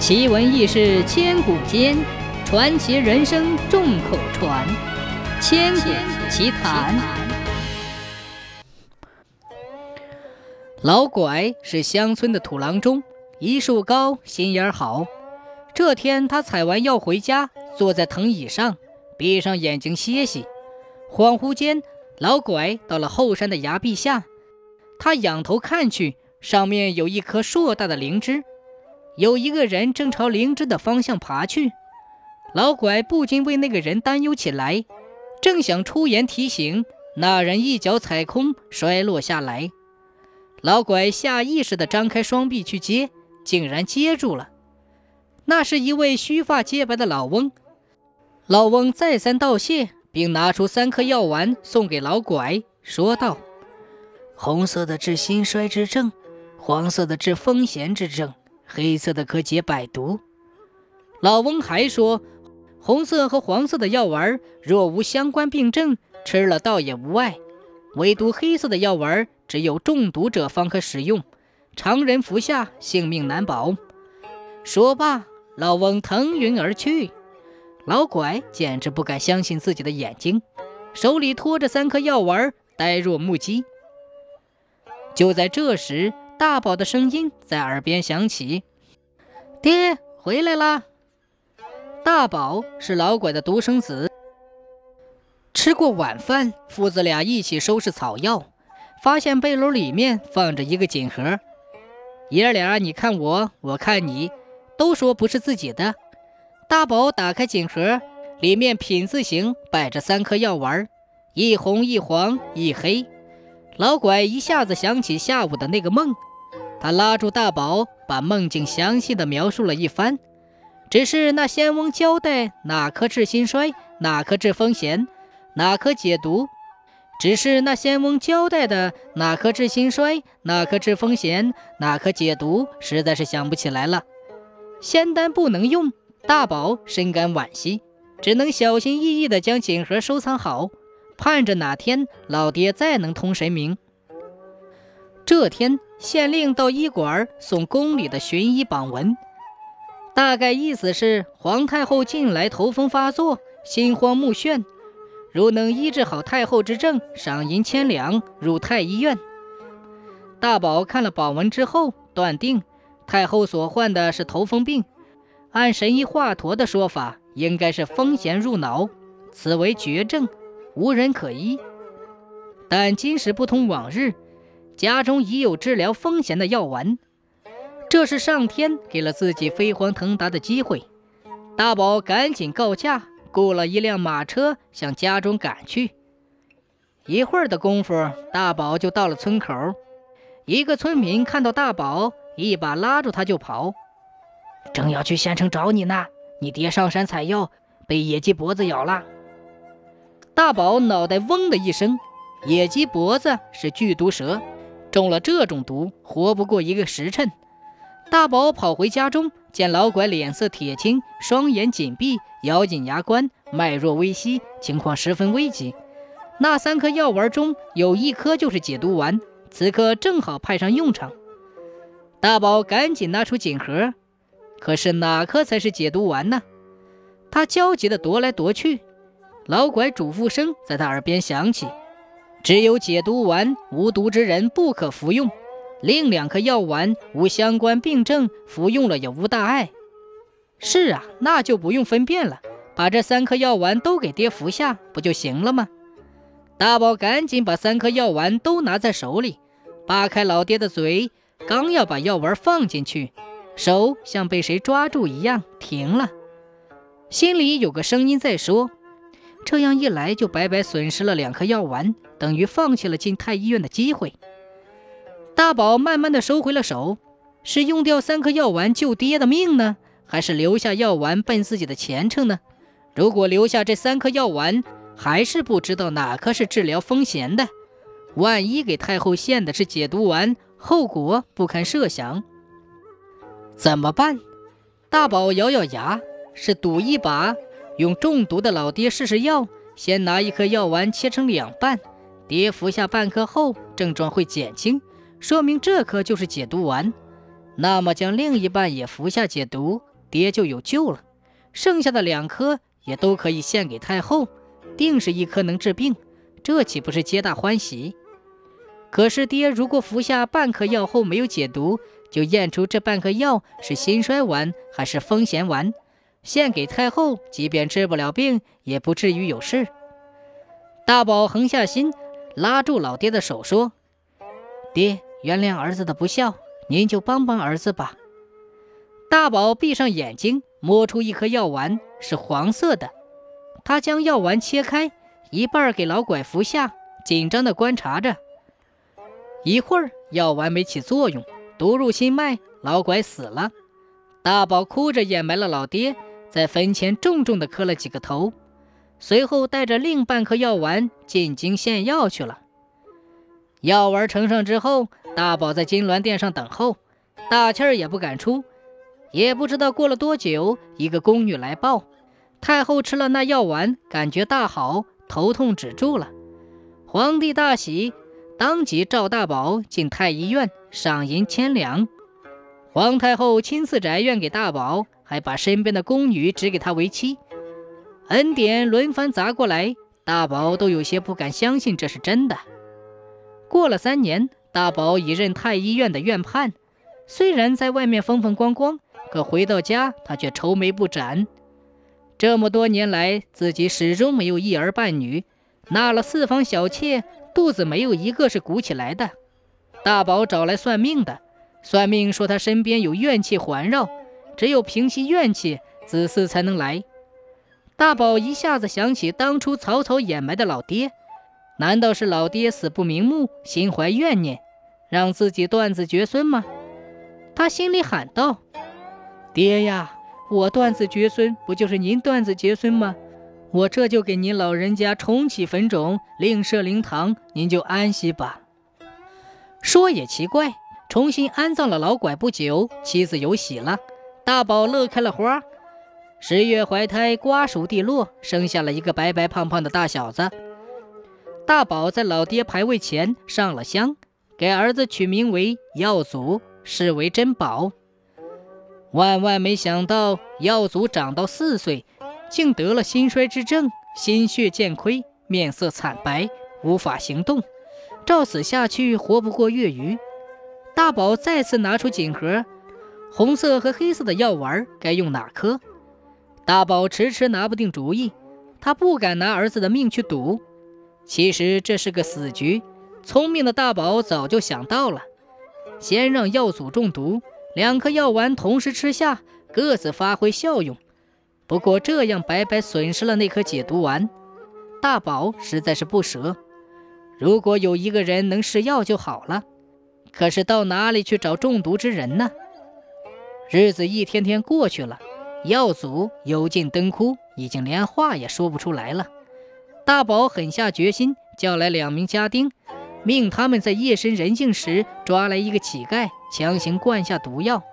奇闻异事千古间，传奇人生众口传。千古奇谈。老拐是乡村的土郎中，医术高，心眼好。这天他采完药回家，坐在藤椅上，闭上眼睛歇息。恍惚间，老拐到了后山的崖壁下，他仰头看去，上面有一颗硕大的灵芝。有一个人正朝灵芝的方向爬去，老拐不禁为那个人担忧起来，正想出言提醒，那人一脚踩空，摔落下来。老拐下意识地张开双臂去接，竟然接住了。那是一位须发洁白的老翁。老翁再三道谢，并拿出三颗药丸送给老拐，说道：“红色的治心衰之症，黄色的治风闲之症。”黑色的可解百毒。老翁还说，红色和黄色的药丸若无相关病症，吃了倒也无碍；唯独黑色的药丸，只有中毒者方可使用，常人服下性命难保。说罢，老翁腾云而去。老拐简直不敢相信自己的眼睛，手里托着三颗药丸，呆若木鸡。就在这时，大宝的声音在耳边响起：“爹回来啦！”大宝是老拐的独生子。吃过晚饭，父子俩一起收拾草药，发现背篓里面放着一个锦盒。爷俩，你看我，我看你，都说不是自己的。大宝打开锦盒，里面品字形摆着三颗药丸，一红一黄一黑。老拐一下子想起下午的那个梦。他拉住大宝，把梦境详细的描述了一番。只是那仙翁交代哪颗治心衰，哪颗治风闲，哪颗解毒。只是那仙翁交代的哪颗治心衰，哪颗治风闲，哪颗解毒，实在是想不起来了。仙丹不能用，大宝深感惋惜，只能小心翼翼地将锦盒收藏好，盼着哪天老爹再能通神明。这天，县令到医馆送宫里的寻医榜文，大概意思是皇太后近来头风发作，心慌目眩，如能医治好太后之症，赏银千两，入太医院。大宝看了榜文之后，断定太后所患的是头风病，按神医华佗的说法，应该是风邪入脑，此为绝症，无人可医。但今时不同往日。家中已有治疗风险的药丸，这是上天给了自己飞黄腾达的机会。大宝赶紧告假，雇了一辆马车向家中赶去。一会儿的功夫，大宝就到了村口。一个村民看到大宝，一把拉住他就跑，正要去县城找你呢。你爹上山采药，被野鸡脖子咬了。大宝脑袋嗡的一声，野鸡脖子是剧毒蛇。中了这种毒，活不过一个时辰。大宝跑回家中，见老拐脸色铁青，双眼紧闭，咬紧牙关，脉若微息，情况十分危急。那三颗药丸中有一颗就是解毒丸，此刻正好派上用场。大宝赶紧拿出锦盒，可是哪颗才是解毒丸呢？他焦急地踱来踱去，老拐嘱咐声在他耳边响起。只有解毒丸，无毒之人不可服用；另两颗药丸无相关病症，服用了也无大碍。是啊，那就不用分辨了，把这三颗药丸都给爹服下，不就行了吗？大宝赶紧把三颗药丸都拿在手里，扒开老爹的嘴，刚要把药丸放进去，手像被谁抓住一样停了，心里有个声音在说。这样一来，就白白损失了两颗药丸，等于放弃了进太医院的机会。大宝慢慢的收回了手，是用掉三颗药丸救爹的命呢，还是留下药丸奔自己的前程呢？如果留下这三颗药丸，还是不知道哪颗是治疗风邪的，万一给太后献的是解毒丸，后果不堪设想。怎么办？大宝咬咬牙，是赌一把。用中毒的老爹试试药，先拿一颗药丸切成两半，爹服下半颗后，症状会减轻，说明这颗就是解毒丸。那么将另一半也服下解毒，爹就有救了。剩下的两颗也都可以献给太后，定是一颗能治病，这岂不是皆大欢喜？可是爹如果服下半颗药后没有解毒，就验出这半颗药是心衰丸还是风涎丸，献给太后，即便治不了病，也不至于有事。大宝横下心，拉住老爹的手说：“爹，原谅儿子的不孝，您就帮帮儿子吧。”大宝闭上眼睛，摸出一颗药丸，是黄色的。他将药丸切开，一半给老拐服下，紧张地观察着。一会儿，药丸没起作用，毒入心脉，老拐死了。大宝哭着掩埋了老爹，在坟前重重地磕了几个头，随后带着另半颗药丸进京献药去了。药丸呈上之后，大宝在金銮殿上等候，大气儿也不敢出。也不知道过了多久，一个宫女来报，太后吃了那药丸，感觉大好，头痛止住了。皇帝大喜。当即召大宝进太医院，赏银千两。皇太后亲自宅院给大宝，还把身边的宫女指给他为妻。恩典轮番砸过来，大宝都有些不敢相信这是真的。过了三年，大宝已任太医院的院判。虽然在外面风风光光，可回到家他却愁眉不展。这么多年来，自己始终没有一儿半女，纳了四房小妾。肚子没有一个是鼓起来的。大宝找来算命的，算命说他身边有怨气环绕，只有平息怨气，子嗣才能来。大宝一下子想起当初草草掩埋的老爹，难道是老爹死不瞑目，心怀怨念，让自己断子绝孙吗？他心里喊道：“爹呀，我断子绝孙，不就是您断子绝孙吗？”我这就给您老人家重启坟冢，另设灵堂，您就安息吧。说也奇怪，重新安葬了老拐不久，妻子有喜了，大宝乐开了花。十月怀胎，瓜熟蒂落，生下了一个白白胖胖的大小子。大宝在老爹牌位前上了香，给儿子取名为耀祖，视为珍宝。万万没想到，耀祖长到四岁。竟得了心衰之症，心血渐亏，面色惨白，无法行动。照此下去，活不过月余。大宝再次拿出锦盒，红色和黑色的药丸该用哪颗？大宝迟迟拿不定主意，他不敢拿儿子的命去赌。其实这是个死局。聪明的大宝早就想到了，先让药祖中毒，两颗药丸同时吃下，各自发挥效用。不过这样白白损失了那颗解毒丸，大宝实在是不舍。如果有一个人能试药就好了，可是到哪里去找中毒之人呢？日子一天天过去了，药祖油尽灯枯，已经连话也说不出来了。大宝狠下决心，叫来两名家丁，命他们在夜深人静时抓来一个乞丐，强行灌下毒药。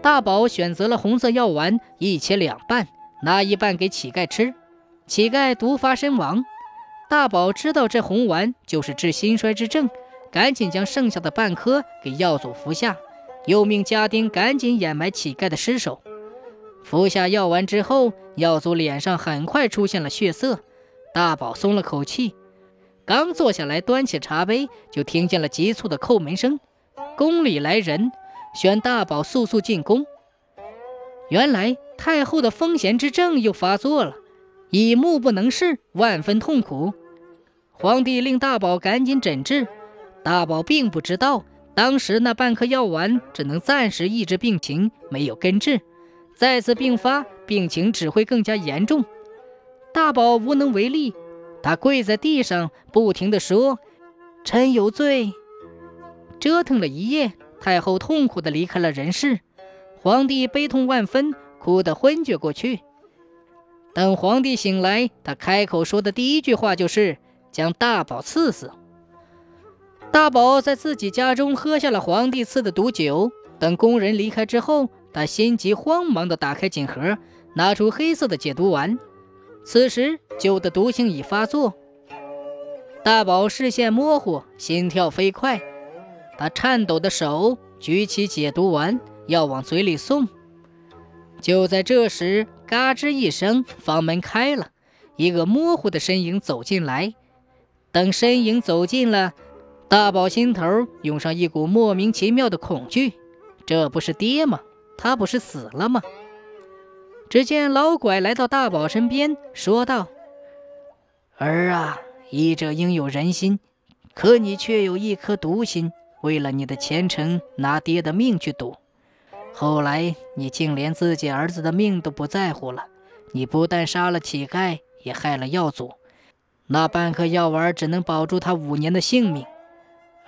大宝选择了红色药丸，一切两半，拿一半给乞丐吃，乞丐毒发身亡。大宝知道这红丸就是治心衰之症，赶紧将剩下的半颗给药祖服下，又命家丁赶紧掩埋乞丐的尸首。服下药丸之后，药祖脸上很快出现了血色，大宝松了口气，刚坐下来端起茶杯，就听见了急促的叩门声，宫里来人。宣大宝速速进宫。原来太后的风闲之症又发作了，已目不能视，万分痛苦。皇帝令大宝赶紧诊治。大宝并不知道，当时那半颗药丸只能暂时抑制病情，没有根治。再次病发，病情只会更加严重。大宝无能为力，他跪在地上，不停地说：“臣有罪。”折腾了一夜。太后痛苦地离开了人世，皇帝悲痛万分，哭得昏厥过去。等皇帝醒来，他开口说的第一句话就是将大宝赐死。大宝在自己家中喝下了皇帝赐的毒酒。等工人离开之后，他心急慌忙地打开锦盒，拿出黑色的解毒丸。此时酒的毒性已发作，大宝视线模糊，心跳飞快。他颤抖的手举起解毒丸，要往嘴里送。就在这时，嘎吱一声，房门开了，一个模糊的身影走进来。等身影走近了，大宝心头涌上一股莫名其妙的恐惧。这不是爹吗？他不是死了吗？只见老拐来到大宝身边，说道：“儿啊，医者应有仁心，可你却有一颗毒心，为了你的前程，拿爹的命去赌。”后来你竟连自己儿子的命都不在乎了，你不但杀了乞丐，也害了药祖。那半颗药丸只能保住他五年的性命。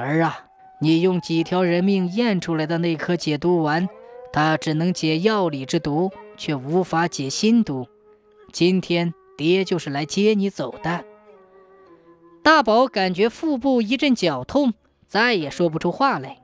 儿啊，你用几条人命验出来的那颗解毒丸，它只能解药里之毒，却无法解心毒。今天爹就是来接你走的。大宝感觉腹部一阵绞痛，再也说不出话来。